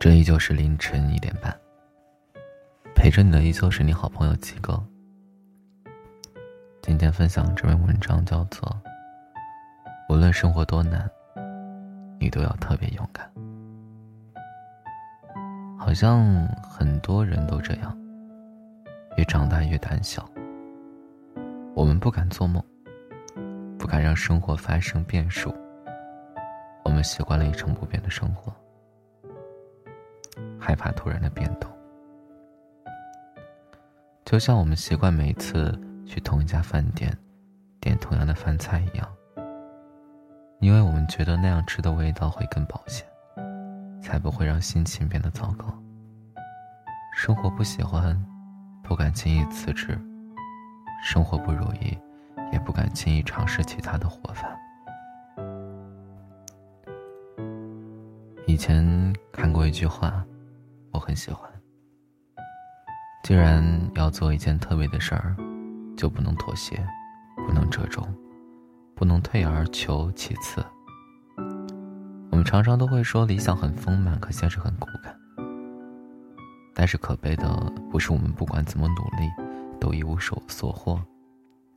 这依旧是凌晨一点半，陪着你的依旧是你好朋友七哥。今天分享这篇文章叫做《无论生活多难，你都要特别勇敢》。好像很多人都这样，越长大越胆小。我们不敢做梦，不敢让生活发生变数。我们习惯了一成不变的生活。害怕突然的变动，就像我们习惯每次去同一家饭店，点同样的饭菜一样，因为我们觉得那样吃的味道会更保险，才不会让心情变得糟糕。生活不喜欢，不敢轻易辞职；生活不如意，也不敢轻易尝试其他的活法。以前看过一句话。我很喜欢。既然要做一件特别的事儿，就不能妥协，不能折中，不能退而求其次。我们常常都会说理想很丰满，可现实很骨感。但是可悲的不是我们不管怎么努力，都一无所所获，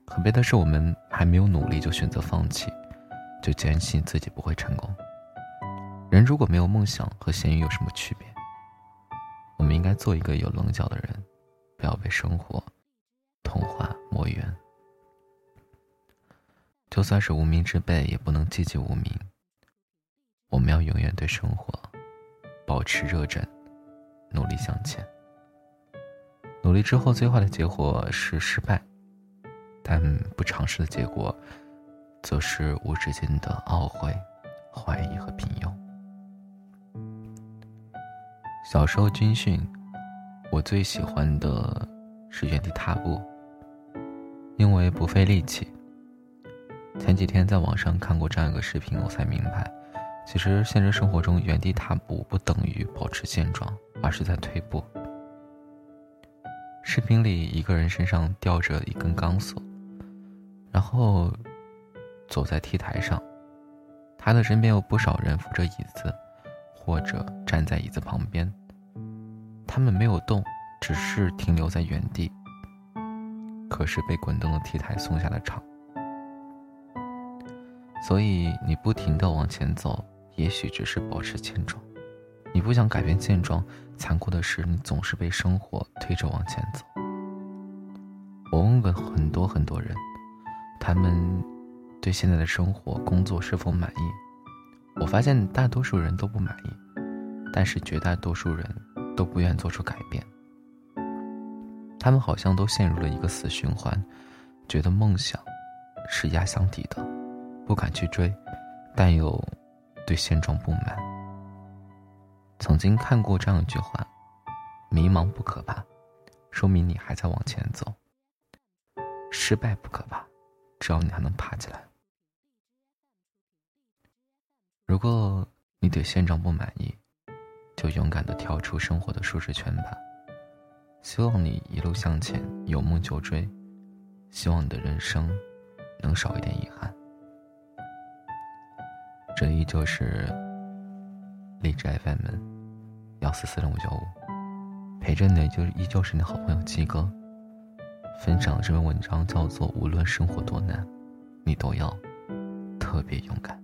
可悲的是我们还没有努力就选择放弃，就坚信自己不会成功。人如果没有梦想，和咸鱼有什么区别？我们应该做一个有棱角的人，不要被生活同化磨圆。就算是无名之辈，也不能寂寂无名。我们要永远对生活保持热忱，努力向前。努力之后，最坏的结果是失败，但不尝试的结果，则是无止境的懊悔、怀疑和平庸。小时候军训，我最喜欢的是原地踏步，因为不费力气。前几天在网上看过这样一个视频，我才明白，其实现实生活中原地踏步不等于保持现状，而是在退步。视频里一个人身上吊着一根钢索，然后走在 T 台上，他的身边有不少人扶着椅子。或者站在椅子旁边，他们没有动，只是停留在原地。可是被滚动的 T 台送下了场，所以你不停的往前走，也许只是保持现状。你不想改变现状，残酷的是你总是被生活推着往前走。我问过很多很多人，他们对现在的生活、工作是否满意？我发现大多数人都不满意，但是绝大多数人都不愿做出改变。他们好像都陷入了一个死循环，觉得梦想是压箱底的，不敢去追，但又对现状不满。曾经看过这样一句话：“迷茫不可怕，说明你还在往前走；失败不可怕，只要你还能爬起来。”如果你对现状不满意，就勇敢的跳出生活的舒适圈吧。希望你一路向前，有梦就追。希望你的人生能少一点遗憾。这依旧是荔枝 FM 幺四四零五九五，陪着你的就依旧是你好朋友鸡哥。分享的这篇文章叫做《无论生活多难，你都要特别勇敢》。